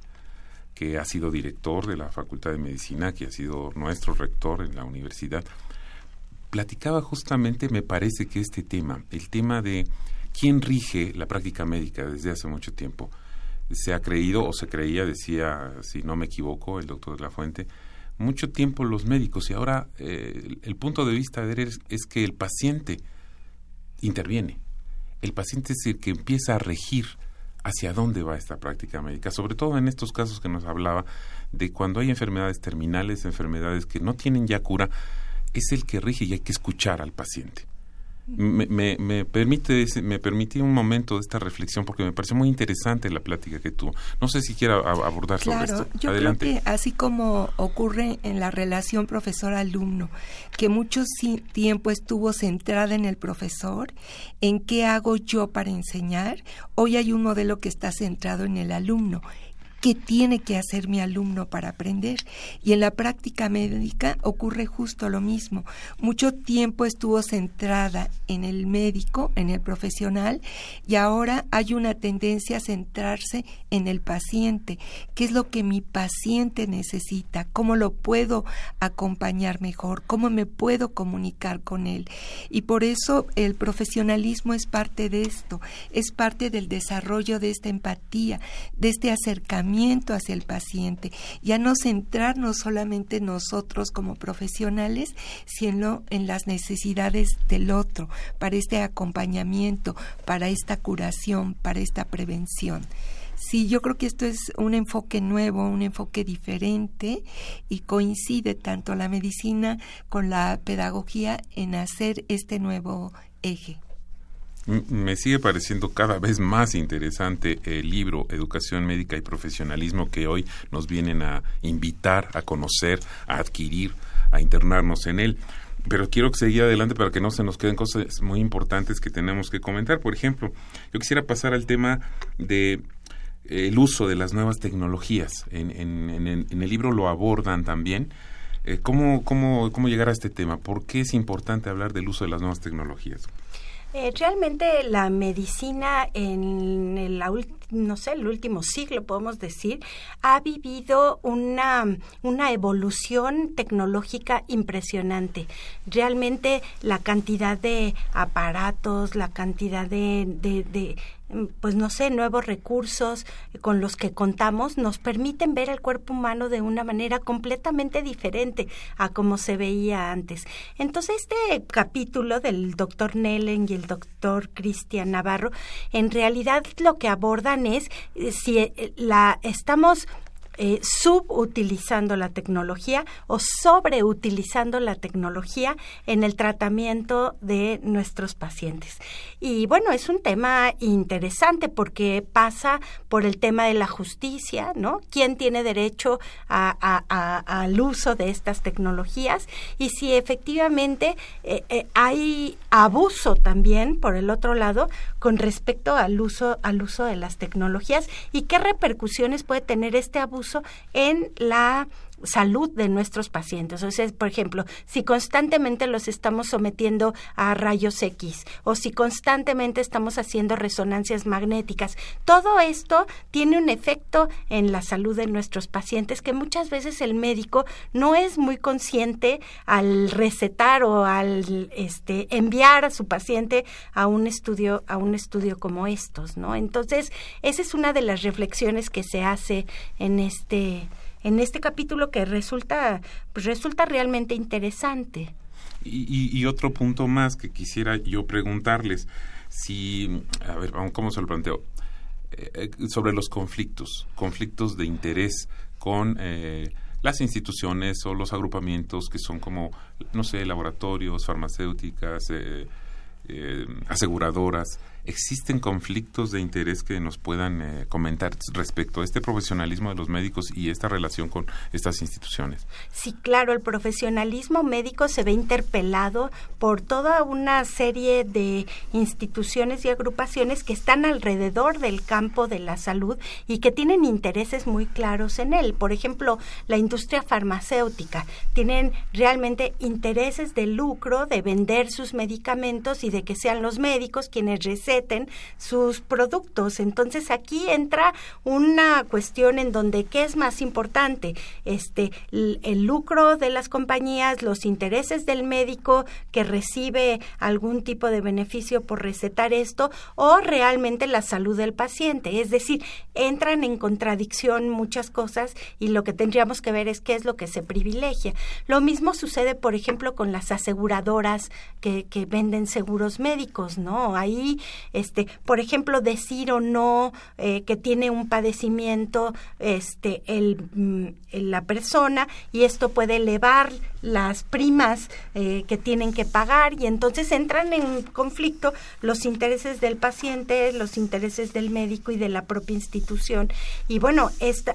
que ha sido director de la Facultad de Medicina, que ha sido nuestro rector en la universidad, platicaba justamente, me parece que este tema, el tema de quién rige la práctica médica desde hace mucho tiempo, se ha creído o se creía, decía, si no me equivoco, el doctor de la Fuente, mucho tiempo los médicos y ahora eh, el punto de vista de él es, que el paciente interviene. El paciente es el que empieza a regir hacia dónde va esta práctica médica, sobre todo en estos casos que nos hablaba de cuando hay enfermedades terminales, enfermedades que no tienen ya cura, es el que rige y hay que escuchar al paciente me, me, permite me permití un momento de esta reflexión porque me pareció muy interesante la plática que tuvo. No sé si quiera abordar sobre esto. Yo creo que así como ocurre en la relación profesor-alumno, que mucho tiempo estuvo centrada en el profesor, en qué hago yo para enseñar, hoy hay un modelo que está centrado en el alumno qué tiene que hacer mi alumno para aprender. Y en la práctica médica ocurre justo lo mismo. Mucho tiempo estuvo centrada en el médico, en el profesional, y ahora hay una tendencia a centrarse en el paciente. ¿Qué es lo que mi paciente necesita? ¿Cómo lo puedo acompañar mejor? ¿Cómo me puedo comunicar con él? Y por eso el profesionalismo es parte de esto, es parte del desarrollo de esta empatía, de este acercamiento hacia el paciente, ya no centrarnos solamente nosotros como profesionales, sino en las necesidades del otro, para este acompañamiento, para esta curación, para esta prevención. Sí, yo creo que esto es un enfoque nuevo, un enfoque diferente y coincide tanto la medicina con la pedagogía en hacer este nuevo eje me sigue pareciendo cada vez más interesante el libro Educación Médica y Profesionalismo que hoy nos vienen a invitar a conocer, a adquirir, a internarnos en él. Pero quiero seguir adelante para que no se nos queden cosas muy importantes que tenemos que comentar. Por ejemplo, yo quisiera pasar al tema de eh, el uso de las nuevas tecnologías. En, el libro lo abordan también. Eh, ¿cómo, cómo, ¿Cómo llegar a este tema? ¿Por qué es importante hablar del uso de las nuevas tecnologías? Eh, realmente la medicina en el, no sé, el último siglo, podemos decir, ha vivido una, una evolución tecnológica impresionante. Realmente la cantidad de aparatos, la cantidad de, de pues no sé, nuevos recursos con los que contamos nos permiten ver el cuerpo humano de una manera completamente diferente a como se veía antes. Entonces, este capítulo del doctor Nellen y el doctor Cristian Navarro, en realidad lo que abordan es eh, si eh, la estamos eh, subutilizando la tecnología o sobreutilizando la tecnología en el tratamiento de nuestros pacientes. Y bueno, es un tema interesante porque pasa por el tema de la justicia, ¿no? ¿Quién tiene derecho al uso de estas tecnologías? Y si efectivamente eh, eh, hay abuso también, por el otro lado, con respecto al uso, al uso de las tecnologías y qué repercusiones puede tener este abuso en la salud de nuestros pacientes. O sea, por ejemplo, si constantemente los estamos sometiendo a rayos X o si constantemente estamos haciendo resonancias magnéticas, todo esto tiene un efecto en la salud de nuestros pacientes que muchas veces el médico no es muy consciente al recetar o al este enviar a su paciente a un estudio a un estudio como estos, ¿no? Entonces, esa es una de las reflexiones que se hace en este en este capítulo que resulta, pues resulta realmente interesante. Y, otro punto más que quisiera yo preguntarles, si, a ver, ¿cómo se lo planteo? Eh, eh, sobre los conflictos, conflictos de interés con eh, las instituciones o los agrupamientos que son como, no sé, laboratorios, farmacéuticas, aseguradoras ¿Existen conflictos de interés que nos puedan eh, comentar respecto a este profesionalismo de los médicos y esta relación con estas instituciones? Sí, claro, el profesionalismo médico se ve interpelado por toda una serie de instituciones y agrupaciones que están alrededor del campo de la salud y que tienen intereses muy claros en él. Por ejemplo, la industria farmacéutica tienen realmente intereses de lucro, de vender sus medicamentos y de que sean los médicos quienes receten sus productos. Entonces aquí entra una cuestión en donde qué es más importante, este el, lucro de las compañías, los intereses del médico que recibe algún tipo de beneficio por recetar esto o realmente la salud del paciente. Es decir, entran en contradicción muchas cosas y lo que tendríamos que ver es qué es lo que se privilegia. Lo mismo sucede, por ejemplo, con las aseguradoras que, que venden seguros médicos, ¿no? Ahí este, por ejemplo, decir o no eh, que tiene un padecimiento este, el, mm, la persona y esto puede elevar las primas eh, que tienen que pagar y entonces entran en conflicto los intereses del paciente, los intereses del médico y de la propia institución. Y bueno, esta,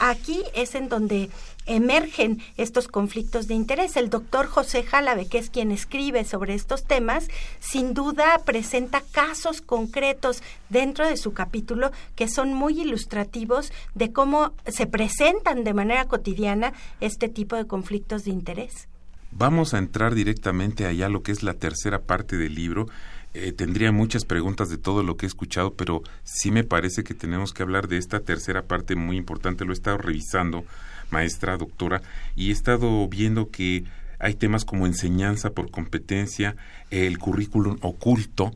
aquí es en donde emergen estos conflictos de interés. El doctor José Jálave, que es quien escribe sobre estos temas, sin duda presenta casos concretos dentro de su capítulo que son muy ilustrativos de cómo se presentan de manera cotidiana este tipo de conflictos de interés. Vamos a entrar directamente allá lo que es la tercera parte del libro. Eh, tendría muchas preguntas de todo lo que he escuchado, pero sí me parece que tenemos que hablar de esta tercera parte muy importante. Lo he estado revisando, maestra, doctora, y he estado viendo que hay temas como enseñanza por competencia, el currículum oculto.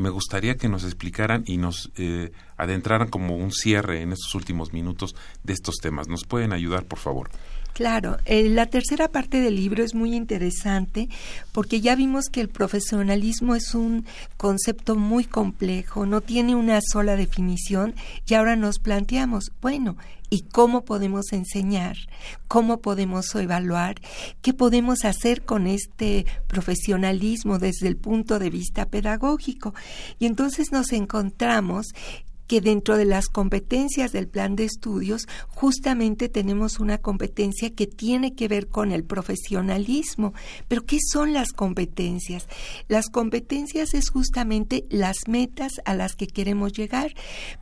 Me gustaría que nos explicaran y nos eh, adentraran como un cierre en estos últimos minutos de estos temas. ¿Nos pueden ayudar, por favor? Claro, eh, la tercera parte del libro es muy interesante porque ya vimos que el profesionalismo es un concepto muy complejo, no tiene una sola definición y ahora nos planteamos, bueno, ¿y cómo podemos enseñar? ¿Cómo podemos evaluar? ¿Qué podemos hacer con este profesionalismo desde el punto de vista pedagógico? Y entonces nos encontramos que dentro de las competencias del plan de estudios justamente tenemos una competencia que tiene que ver con el profesionalismo. Pero ¿qué son las competencias? Las competencias es justamente las metas a las que queremos llegar,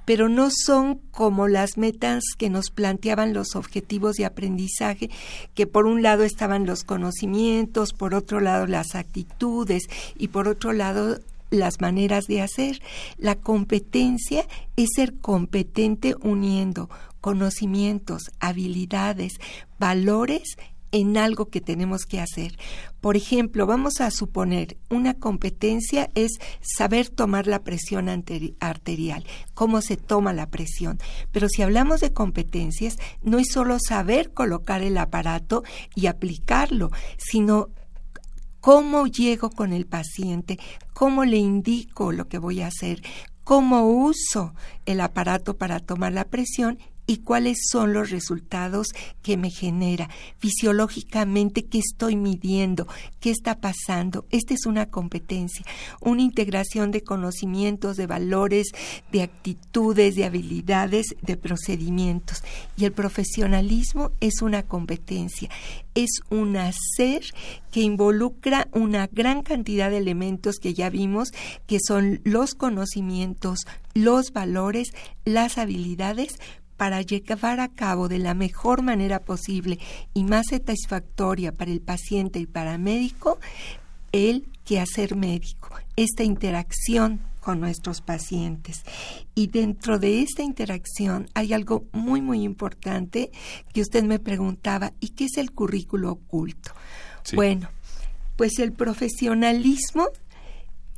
pero no son como las metas que nos planteaban los objetivos de aprendizaje, que por un lado estaban los conocimientos, por otro lado las actitudes y por otro lado las maneras de hacer. La competencia es ser competente uniendo conocimientos, habilidades, valores en algo que tenemos que hacer. Por ejemplo, vamos a suponer una competencia es saber tomar la presión arterial, cómo se toma la presión. Pero si hablamos de competencias, no es solo saber colocar el aparato y aplicarlo, sino cómo llego con el paciente, cómo le indico lo que voy a hacer, cómo uso el aparato para tomar la presión y cuáles son los resultados que me genera fisiológicamente, qué estoy midiendo, qué está pasando. Esta es una competencia, una integración de conocimientos, de valores, de actitudes, de habilidades, de procedimientos. Y el profesionalismo es una competencia, es un hacer que involucra una gran cantidad de elementos que ya vimos, que son los conocimientos, los valores, las habilidades, para llevar a cabo de la mejor manera posible y más satisfactoria para el paciente y para el médico el quehacer médico, esta interacción con nuestros pacientes. Y dentro de esta interacción hay algo muy, muy importante que usted me preguntaba, ¿y qué es el currículo oculto? Bueno, pues el profesionalismo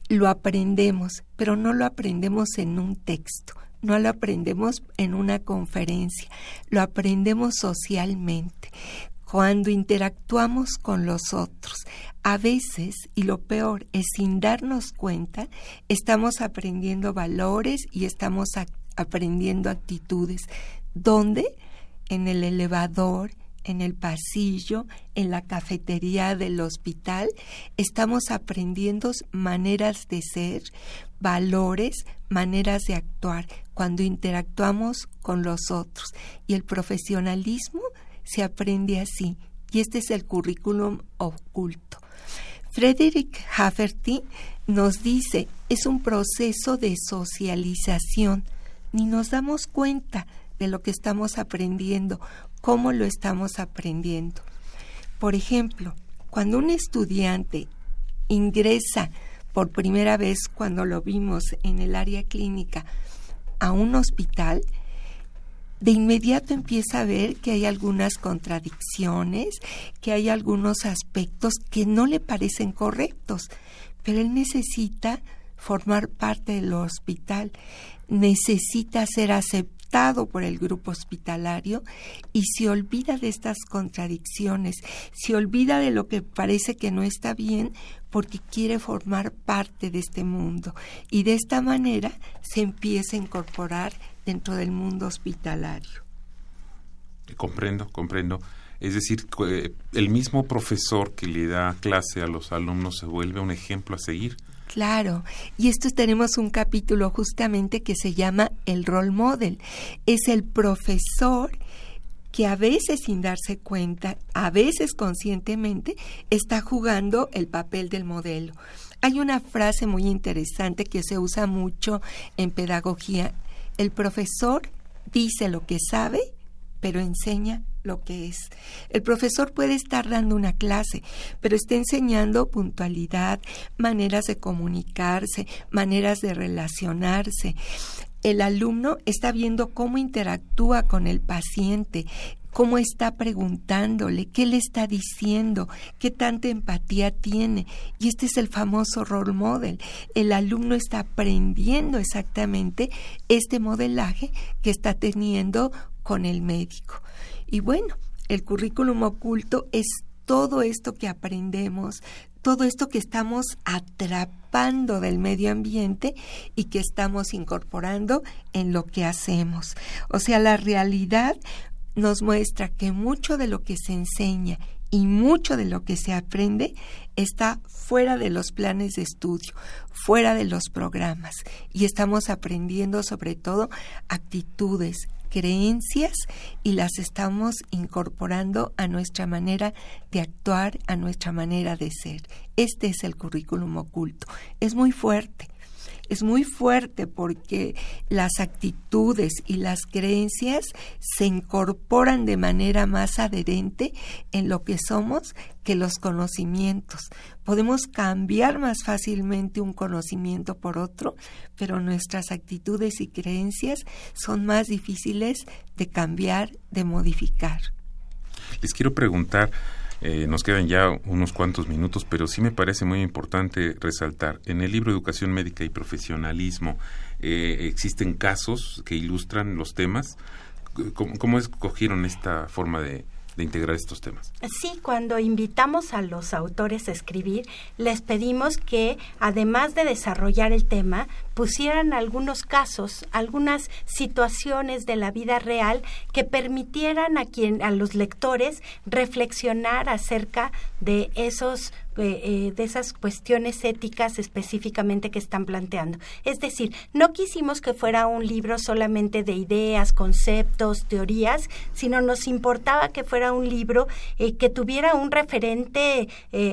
lo aprendemos, pero no lo aprendemos en un texto, no lo aprendemos en una conferencia, lo aprendemos socialmente cuando interactuamos con los otros. A veces, y lo peor es sin darnos cuenta, estamos aprendiendo valores y estamos aprendiendo actitudes. ¿Dónde? En el elevador, en el pasillo, en la cafetería del hospital, estamos aprendiendo maneras de ser, valores, maneras de actuar cuando interactuamos con los otros. Y el profesionalismo se aprende así, y este es el currículum oculto. Frederick Hafferty nos dice, es un proceso de socialización, ni nos damos cuenta de lo que estamos aprendiendo, cómo lo estamos aprendiendo. Por ejemplo, cuando un estudiante ingresa por primera vez, cuando lo vimos en el área clínica, a un hospital, de inmediato empieza a ver que hay algunas contradicciones, que hay algunos aspectos que no le parecen correctos, pero él necesita formar parte del hospital, necesita ser aceptado por el grupo hospitalario y se olvida de estas contradicciones, se olvida de lo que parece que no está bien porque quiere formar parte de este mundo y de esta manera se empieza a incorporar dentro del mundo hospitalario. Comprendo, comprendo. Es decir, eh, el mismo profesor que le da clase a los alumnos se vuelve un ejemplo a seguir. Claro, y esto tenemos un capítulo justamente que se llama el role model. Es el profesor que a veces sin darse cuenta, a veces conscientemente, está jugando el papel del modelo. Hay una frase muy interesante que se usa mucho en pedagogía. El profesor dice lo que sabe, pero enseña lo que es. El profesor puede estar dando una clase, pero está enseñando puntualidad, maneras de comunicarse, maneras de relacionarse. El alumno está viendo cómo interactúa con el paciente, cómo está preguntándole, qué le está diciendo, qué tanta empatía tiene. Y este es el famoso role model. El alumno está aprendiendo exactamente este modelaje que está teniendo con el médico. Y bueno, el currículum oculto es todo esto que aprendemos, todo esto que estamos atrapando del medio ambiente y que estamos incorporando en lo que hacemos. O sea, la realidad nos muestra que mucho de lo que se enseña y mucho de lo que se aprende está fuera de los planes de estudio, fuera de los programas y estamos aprendiendo sobre todo actitudes, creencias y las estamos incorporando a nuestra manera de actuar, a nuestra manera de ser. Este es el currículum oculto. Es muy fuerte es muy fuerte porque las actitudes y las creencias se incorporan de manera más adherente en lo que somos que los conocimientos. Podemos cambiar más fácilmente un conocimiento por otro, pero nuestras actitudes y creencias son más difíciles de cambiar, de modificar. Les quiero preguntar, eh, nos quedan ya unos cuantos minutos, pero sí me parece muy importante resaltar. En el libro Educación Médica y Profesionalismo eh, existen casos que ilustran los temas. ¿Cómo, ¿Cómo, escogieron esta forma de de integrar estos temas. Sí, cuando invitamos a los autores a escribir, les pedimos que, además de desarrollar el tema, pusieran algunos casos, algunas situaciones de la vida real que permitieran a quien, a los lectores reflexionar acerca de esos eh, eh, de esas cuestiones éticas específicamente que están planteando. Es decir, no quisimos que fuera un libro solamente de ideas, conceptos, teorías, sino nos importaba que fuera un libro eh, que tuviera un referente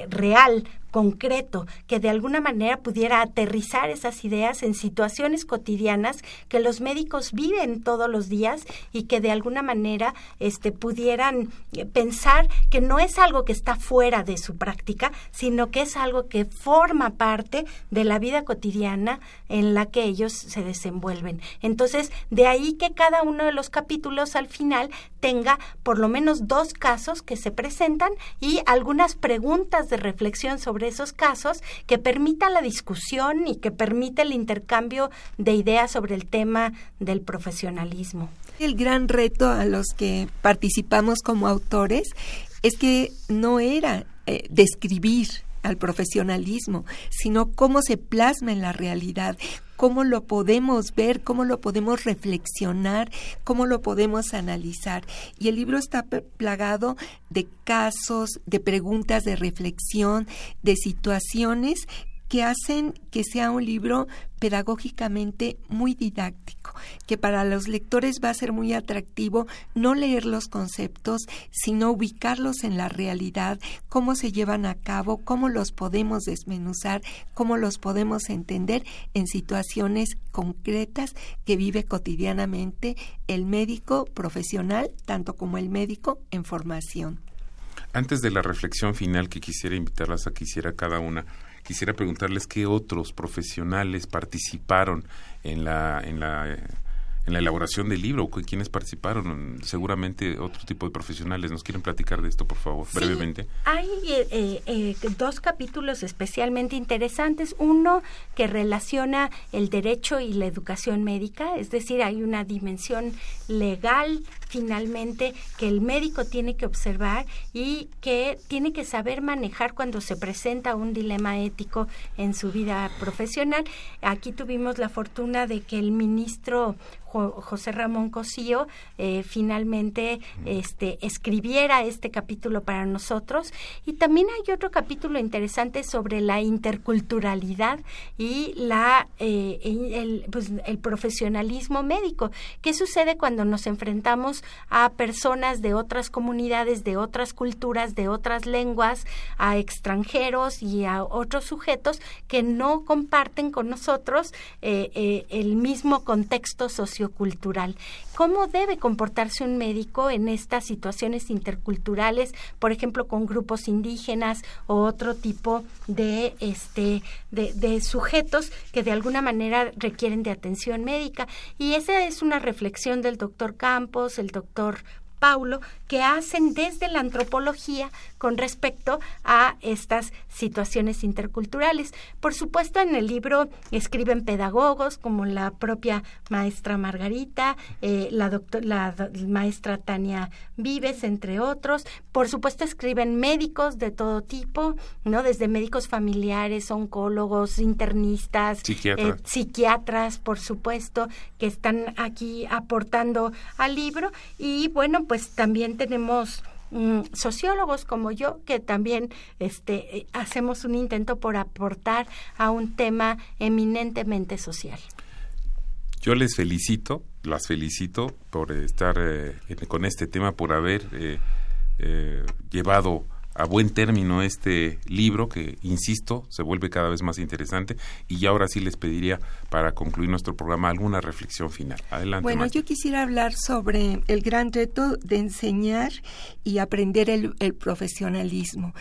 real, concreto que de alguna manera pudiera aterrizar esas ideas en situaciones cotidianas que los médicos viven todos los días y que de alguna manera este pudieran eh, pensar que no es algo que está fuera de su práctica, sino que es algo que forma parte de la vida cotidiana en la que ellos se desenvuelven. Entonces, de ahí que cada uno de los capítulos al final tenga por lo menos dos casos que se presentan y algunas preguntas de reflexión sobre esos casos que permita la discusión y que permita el intercambio de ideas sobre el tema del profesionalismo. El gran reto a los que participamos como autores es que no era eh, describir al profesionalismo, sino cómo se plasma en la realidad, cómo lo podemos ver, cómo lo podemos reflexionar, cómo lo podemos analizar. Y el libro está plagado de casos, de preguntas de reflexión, de situaciones que hacen que sea un libro pedagógicamente muy didáctico, que para los lectores va a ser muy atractivo no leer los conceptos, sino ubicarlos en la realidad, cómo se llevan a cabo, cómo los podemos desmenuzar, cómo los podemos entender en situaciones concretas que vive cotidianamente el médico profesional, tanto como el médico en formación. Antes de la reflexión final que quisiera invitarlas a que hiciera cada una, quisiera preguntarles qué otros profesionales participaron en la, en la en la elaboración del libro? ¿Quiénes participaron? Seguramente otro tipo de profesionales. ¿Nos quieren platicar de esto, por favor, brevemente? Hay eh, eh, eh, dos capítulos especialmente interesantes. Uno que relaciona el derecho y la educación médica, es decir, hay una dimensión legal finalmente que el médico tiene que observar y que tiene que saber manejar cuando se presenta un dilema ético en su vida profesional. Aquí tuvimos la fortuna de que el ministro José Ramón Cosío eh, finalmente este, escribiera este capítulo para nosotros. Y también hay otro capítulo interesante sobre la interculturalidad y la, eh, el, pues, el profesionalismo médico. ¿Qué sucede cuando nos enfrentamos a personas de otras comunidades, de otras culturas, de otras lenguas, a extranjeros y a otros sujetos que no comparten con nosotros eh, el mismo contexto social? cultural. ¿Cómo debe comportarse un médico en estas situaciones interculturales, por ejemplo, con grupos indígenas o otro tipo de, este, de, de sujetos que de alguna manera requieren de atención médica? Y esa es una reflexión del doctor Campos, el doctor Paulo que hacen desde la antropología con respecto a estas situaciones interculturales. Por supuesto, en el libro escriben pedagogos como la propia maestra Margarita, eh, la, la maestra Tania Vives, entre otros. Por supuesto, escriben médicos de todo tipo, ¿no? Desde médicos familiares, oncólogos, internistas, eh, psiquiatras, por supuesto, que están aquí aportando al libro. Y bueno, pues también tenemos mm, sociólogos como yo que también este eh, hacemos un intento por aportar a un tema eminentemente social. Yo les felicito, las felicito por estar eh, con este tema, por haber eh, llevado a buen término este libro que, insisto, se vuelve cada vez más interesante. Y ahora sí les pediría, para concluir nuestro programa, alguna reflexión final. Adelante. Bueno, yo quisiera hablar sobre el gran reto de enseñar y aprender el, el profesionalismo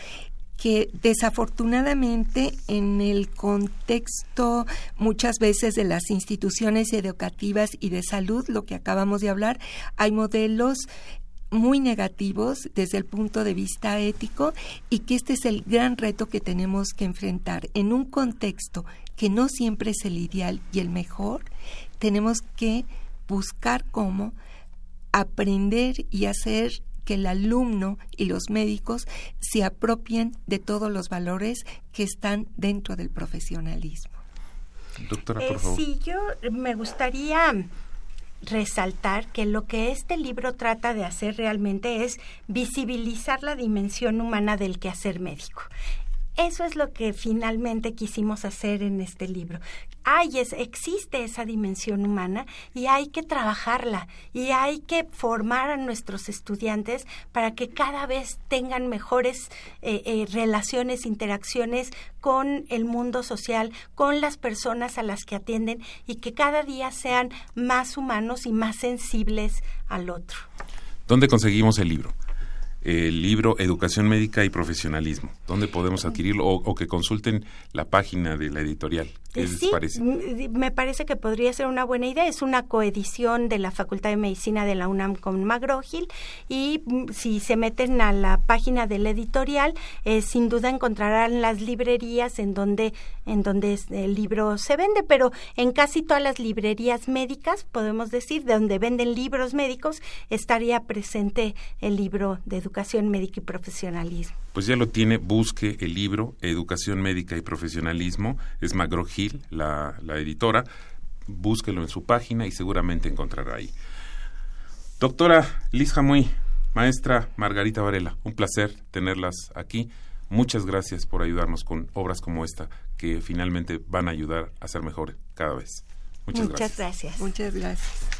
que desafortunadamente en el contexto muchas veces de las instituciones educativas y de salud, lo que acabamos de hablar, hay modelos muy negativos desde el punto de vista ético y que este es el gran reto que tenemos que enfrentar. En un contexto que no siempre es el ideal y el mejor, tenemos que buscar cómo aprender y hacer que el alumno y los médicos se apropien de todos los valores que están dentro del profesionalismo. Doctora, por eh, favor. Sí, yo me gustaría resaltar que lo que este libro trata de hacer realmente es visibilizar la dimensión humana del quehacer médico. Eso es lo que finalmente quisimos hacer en este libro. Hay, es, existe esa dimensión humana y hay que trabajarla y hay que formar a nuestros estudiantes para que cada vez tengan mejores eh, eh, relaciones, interacciones con el mundo social, con las personas a las que atienden y que cada día sean más humanos y más sensibles al otro. ¿Dónde conseguimos el libro? El libro Educación Médica y Profesionalismo. ¿Dónde podemos adquirirlo? O, que consulten la página de la editorial. ¿Qué les parece? Me parece que podría ser una buena idea. Es una coedición de la Facultad de Medicina de la UNAM con McGraw-Hill y mm, si se meten a la página de la editorial, eh, sin duda encontrarán las librerías en donde en donde el libro se vende, pero en casi todas las librerías médicas, podemos decir, de donde venden libros médicos, estaría presente el libro de Educación Médica y Profesionalismo. Pues ya lo tiene, busque el libro Educación Médica y Profesionalismo, es Magro Gil, la, la editora, búsquelo en su página y seguramente encontrará ahí. Doctora Liz Jamuy, maestra Margarita Varela, un placer tenerlas aquí. Muchas gracias por ayudarnos con obras como esta que finalmente van a ayudar a ser mejor cada vez. Muchas, gracias. Muchas gracias.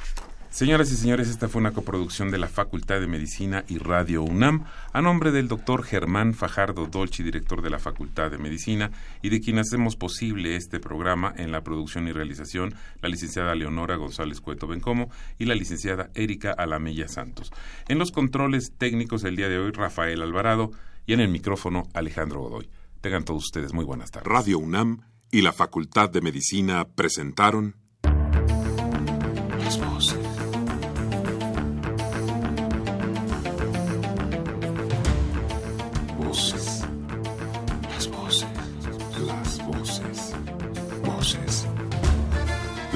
Señoras y señores, esta fue una coproducción de la Facultad de Medicina y Radio UNAM a nombre del doctor Germán Fajardo Dolci, director de la Facultad de Medicina, y de quien hacemos posible este programa en la producción y realización, la licenciada Leonora González Cueto Bencomo y la licenciada Erika Alamella Santos. En los controles técnicos del día de hoy, Rafael Alvarado y en el micrófono, Alejandro Godoy. Tengan todos ustedes muy buenas tardes. Radio UNAM y la Facultad de Medicina presentaron Las